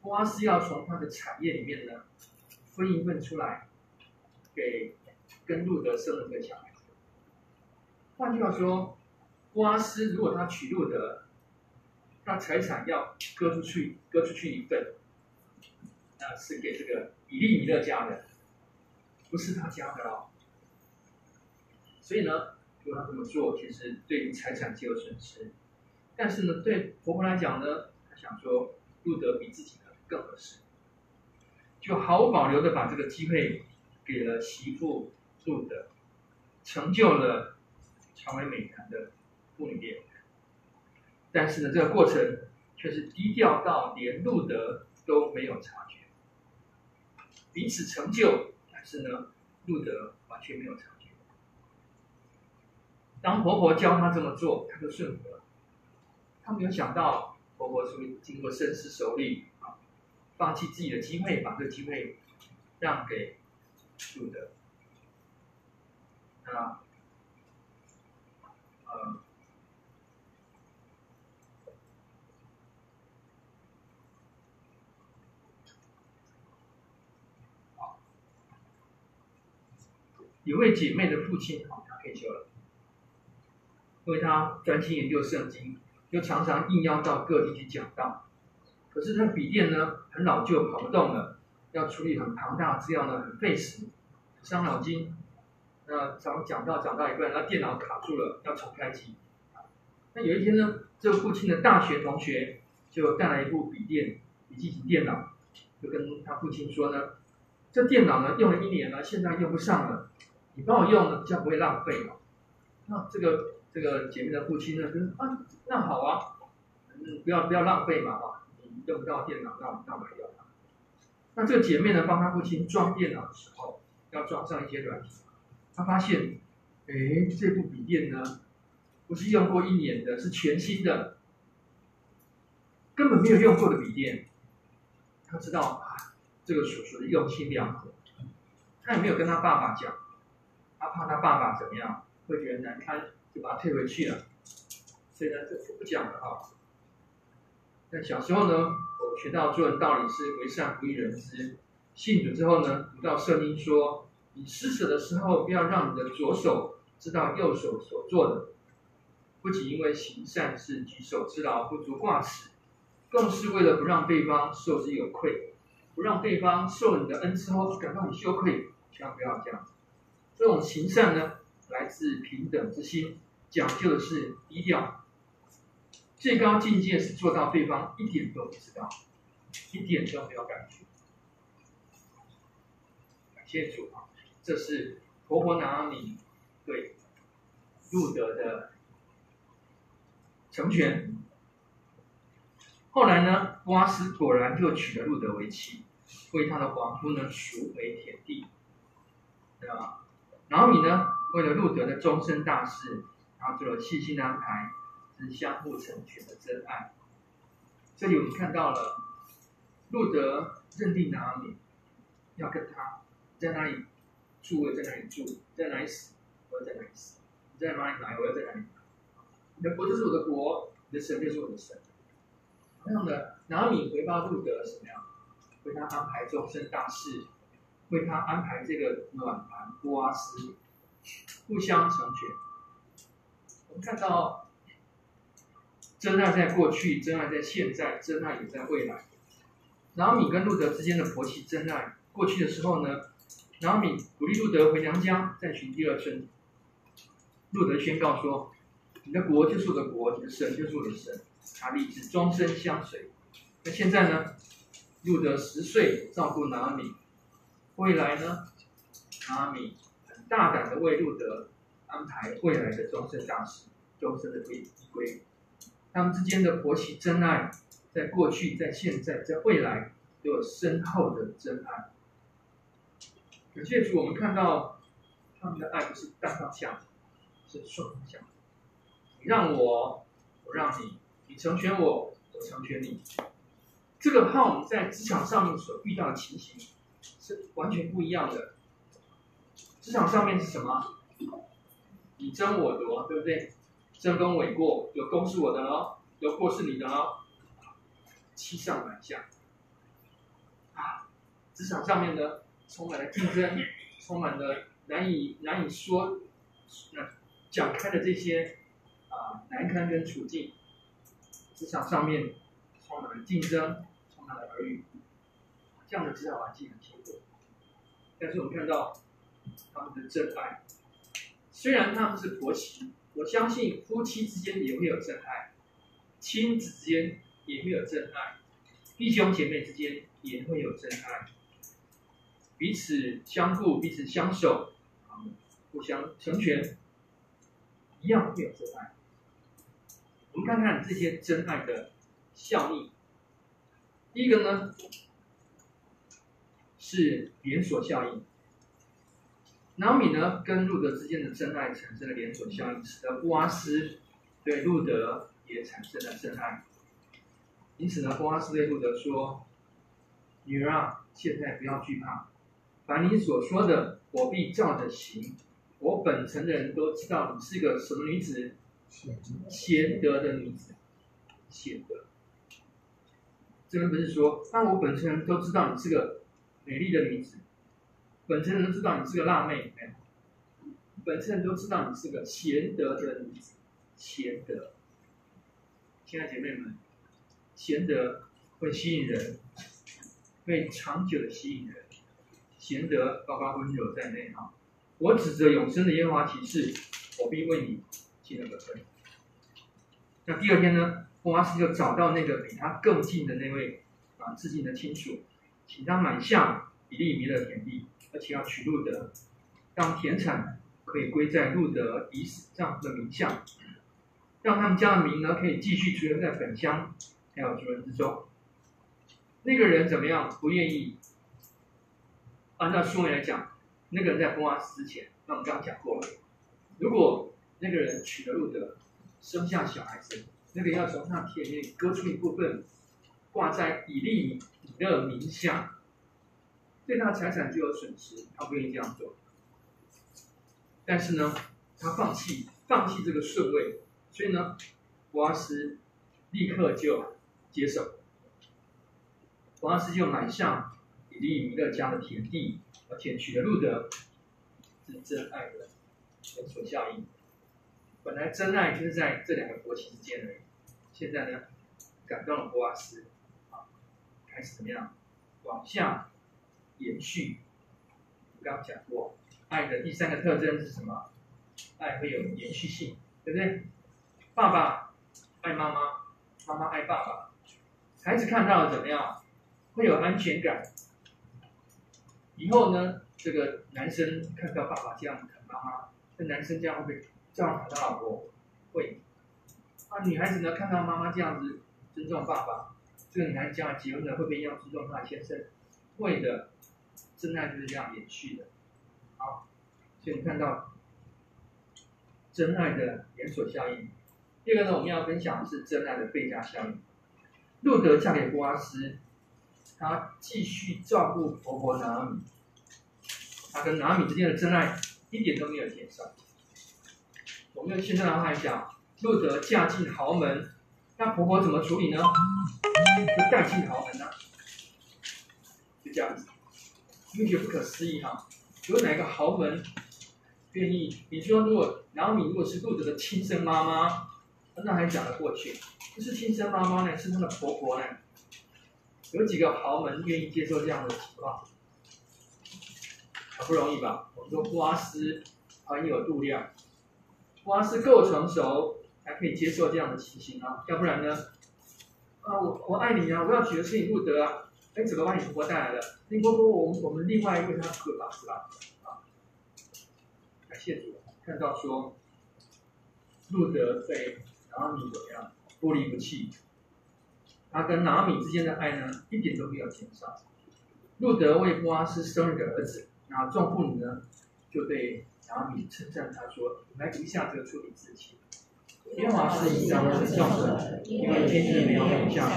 波阿斯要从他的产业里面呢分一份出来，给跟路德生了这个小孩子。换句话说，波阿斯如果他娶路德，那财产要割出去，割出去一份，那是给这个以利米勒家的，不是他家的哦。所以呢，如果他这么做，其实对于财产就有损失。但是呢，对婆婆来讲呢，她想说路德比自己呢更合适，就毫无保留的把这个机会给了媳妇路德，成就了成为美男的妇女恋。但是呢，这个过程却是低调到连路德都没有察觉，彼此成就，但是呢，路德完全没有察觉。当婆婆教她这么做，她就顺服了。她没有想到婆婆是会经过深思熟虑啊，放弃自己的机会，把这个机会让给路德。啊，呃，有位姐妹的父亲，好，他退休了。因为他专心研究圣经，又常常应邀到各地去讲道。可是他笔电呢很老旧，跑不动了，要处理很庞大的资料呢，很费时，伤脑筋。那讲讲到讲到一半，那电脑卡住了，要重开机。那有一天呢，这父亲的大学同学就带来一部笔电笔记型电脑，就跟他父亲说呢，这电脑呢用了一年了，现在用不上了，你帮我用呢，这样不会浪费嘛？那这个。这个姐妹的父亲呢，就说啊，那好啊，嗯，不要不要浪费嘛，哈，你用不到电脑，那我们干嘛要它？那这个姐妹呢，帮她父亲装电脑的时候，要装上一些软体，她发现，哎，这部笔电呢，不是用过一年的，是全新的，根本没有用过的笔电。他知道啊，这个叔叔的用心良苦，他也没有跟他爸爸讲，他怕他爸爸怎么样，会觉得难堪，就把他退回去了。所以呢，这就不讲了啊。但小时候呢，我学到做人道理是为善不欲人知。信主之后呢，读到圣经说，你施舍的时候，不要让你的左手知道右手所做的，不仅因为行善是举手之劳，不足挂齿。更是为了不让对方受之有愧，不让对方受你的恩赐后感到很羞愧，千万不要这样。这种行善呢，来自平等之心，讲究的是低调。最高境界是做到对方一点都不知道，一点都没有感觉。感谢主啊，这是婆婆拿你对路德的成全。后来呢，瓜斯果然就娶了路德为妻，为他的皇夫呢赎回田地，对然后你呢，为了路德的终身大事，然后做了细心的安排，是相互成全的真爱。这里我们看到了路德认定拿阿米，要跟他在哪里住，我在哪里住；在哪里死，我要在哪里死；你在哪里来，我要在哪里来。你的国就是我的国，你的神就是我的神。同样的，拿阿米回报路得什么样？为他安排终身大事，为他安排这个暖男波阿斯，互相成全。我们看到真爱在过去，真爱在现在，真爱也在未来。然后米跟路德之间的婆媳真爱，过去的时候呢，然后米鼓励路德回娘家再寻第二春。路德宣告说：“你的国就是我的国，你的神就是我的神。”他立志终身相随。那现在呢？路德十岁照顾拿米，未来呢？阿米很大胆的为路德安排未来的终身大事，终身的归归。他们之间的婆媳真爱，在过去、在现在、在未来都有深厚的真爱。感谢主，我们看到他们的爱不是单方向，是双向。你让我，我让你。你成全我，我成全你。这个和我们在职场上面所遇到的情形是完全不一样的。职场上面是什么？你争我夺，对不对？争功诿过，有功是我的喽，有过是你的喽。欺上瞒下。啊，职场上面呢，充满了竞争，充满了难以难以说那讲开的这些啊难堪跟处境。职场上面充满了竞争，充满了耳语，这样的职场环境很辛苦。但是我们看到他们的真爱，虽然他们是婆媳，我相信夫妻之间也会有真爱，亲子之间也会有真爱，弟兄姐妹之间也会有真爱，彼此相顾，彼此相守，互相成全，一样会有真爱。我们看看这些真爱的效应。第一个呢，是连锁效应。拿阿米呢跟路德之间的真爱产生了连锁效应，使得布阿斯对路德也产生了真爱。因此呢，布阿斯对路德说：“女儿啊，现在不要惧怕，凡你所说的，我必照着行。我本城的人都知道你是个什么女子。”贤德的女子，贤德。这边不是说，那我本城人都知道你是个美丽的女子，本城人都知道你是个辣妹，没有？本城人都知道你是个贤德的女子，贤德。亲爱姐妹们，贤德会吸引人，会长久的吸引人。贤德包括温柔在内哈。我指着永生的耶和华起誓，我必为你。尽了个分，那第二天呢，波阿斯就找到那个比他更近的那位啊，至亲的亲属，请他买下以利米勒田地，而且要娶路德，让田产可以归在路德已死丈夫的名下，让他们家的名呢可以继续存留在本乡还有族人之中。那个人怎么样？不愿意。按照书来讲，那个人在波阿斯之前，那我们刚刚讲过了，如果。那个人娶了路德，生下小孩子，那个要从他田里割出一部分，挂在以利米勒名下，对他财产就有损失，他不愿意这样做。但是呢，他放弃放弃这个顺位，所以呢，波阿斯立刻就接受，波阿斯就买下以利米勒家的田地，而且娶了路得，是真爱的连锁效应。本来真爱就是在这两个国旗之间而已，现在呢，感动了波阿斯，开始怎么样往下延续？我刚讲过，爱的第三个特征是什么？爱会有延续性，对不对？爸爸爱妈妈，妈妈爱爸爸，孩子看到了怎么样？会有安全感。以后呢，这个男生看到爸爸这样疼妈妈，这男生这样会不会？这样疼他老婆会，啊，女孩子呢看到妈妈这样子尊重爸爸，这个男家结婚了会不会一样尊重她的先生？会的，真爱就是这样延续的。好，所以你看到真爱的连锁效应。第二个呢，我们要分享的是真爱的倍加效应。路德嫁给波阿斯，她继续照顾婆婆拿米，她跟拿米之间的真爱一点都没有减少。我们用现在的话来讲，路德嫁进豪门，那婆婆怎么处理呢？就带进豪门呢、啊？就这样子，你觉得不可思议哈？有哪个豪门愿意？你说如果拿俄米如果是路得的亲生妈妈，那还讲得过去。不是亲生妈妈呢，是她的婆婆呢？有几个豪门愿意接受这样的情况？很不容易吧？我们说波阿斯很有度量。波阿斯够成熟，才可以接受这样的情形啊，要不然呢？啊，我我爱你啊，我要娶的是你路德啊，哎，怎么把你婆婆带来了？你婆婆，我们我们另外一个他哥吧，是吧？啊，感谢主，看到说，路德对拿米怎么样？不离不弃，他跟拿米之间的爱呢，一点都没有减少。路德为波阿斯生了个儿子，那众妇女呢，就对。拿米称赞他说：“来一下这个处理字帖。耶和华是你张的众人，因为天地没有永像，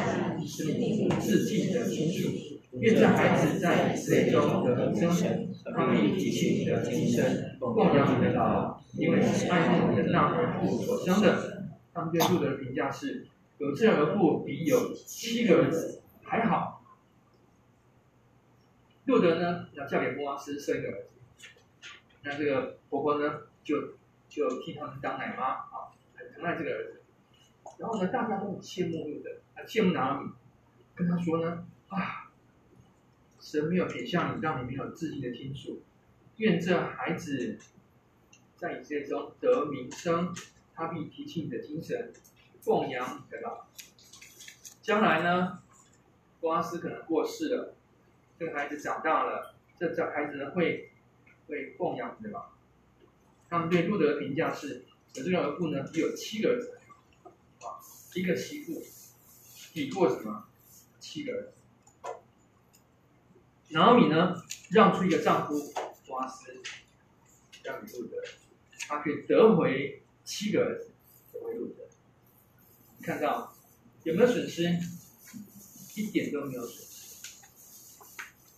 是你至近的亲属。愿这孩子在以色列中得生存，他必提起你的今生，供养你的老，因为是爱慕你的那儿父所生的。”他们对路德的评价是：有这儿妇比有七个儿子还好。路德呢，要嫁给波阿斯生一个儿子。那这个婆婆呢，就就替他们当奶妈啊，疼爱这个儿子。然后呢，大家都很羡慕路德，啊，羡慕拿俄米，跟他说呢，啊，神没有撇下你，让你没有自己的亲属。愿这孩子在以色列中得名声，他必提起你的精神，奉养你的老。将来呢，波阿斯可能过世了，这个孩子长大了，这这孩子呢会。会供养你对吧？他们对路德的评价是：有这个儿妇呢，只有七个儿子，啊，一个媳妇抵过什么？七个儿子。拿俄米呢，让出一个丈夫波阿斯，让给路得，他可以得回七个儿子，得回路得。你看到有没有损失？一点都没有损失。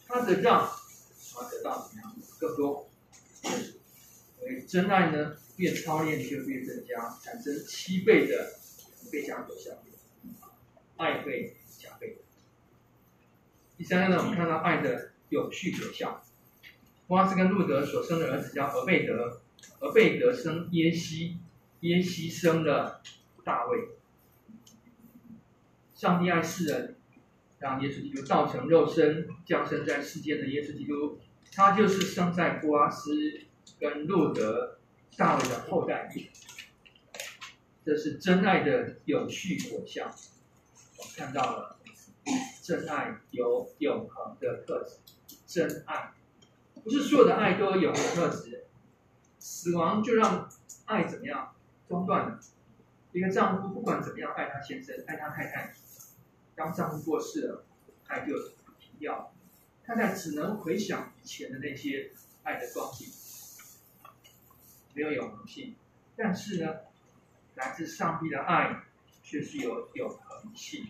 他的让，他得到怎么样？更多，所以真爱呢，越操练就越增加，产生七倍的倍加果效，爱会加倍。第三个呢，我们看到爱的有序有效。瓜斯跟路德所生的儿子叫俄贝德，俄贝德生耶西，耶西生了大卫。上帝爱世人，让耶稣基督道成肉身，降生在世间的耶稣基督。他就是生在瓜斯跟路德、大卫的后代，这是真爱的有序果效。我看到了，真爱有永恒的特质。真爱不是所有的爱都有永恒特质，死亡就让爱怎么样中断了。一个丈夫不管怎么样爱他先生、爱他太太，当丈夫过世了，爱就停掉了。太太只能回想以前的那些爱的光景，没有永恒性。但是呢，来自上帝的爱却是有永恒性。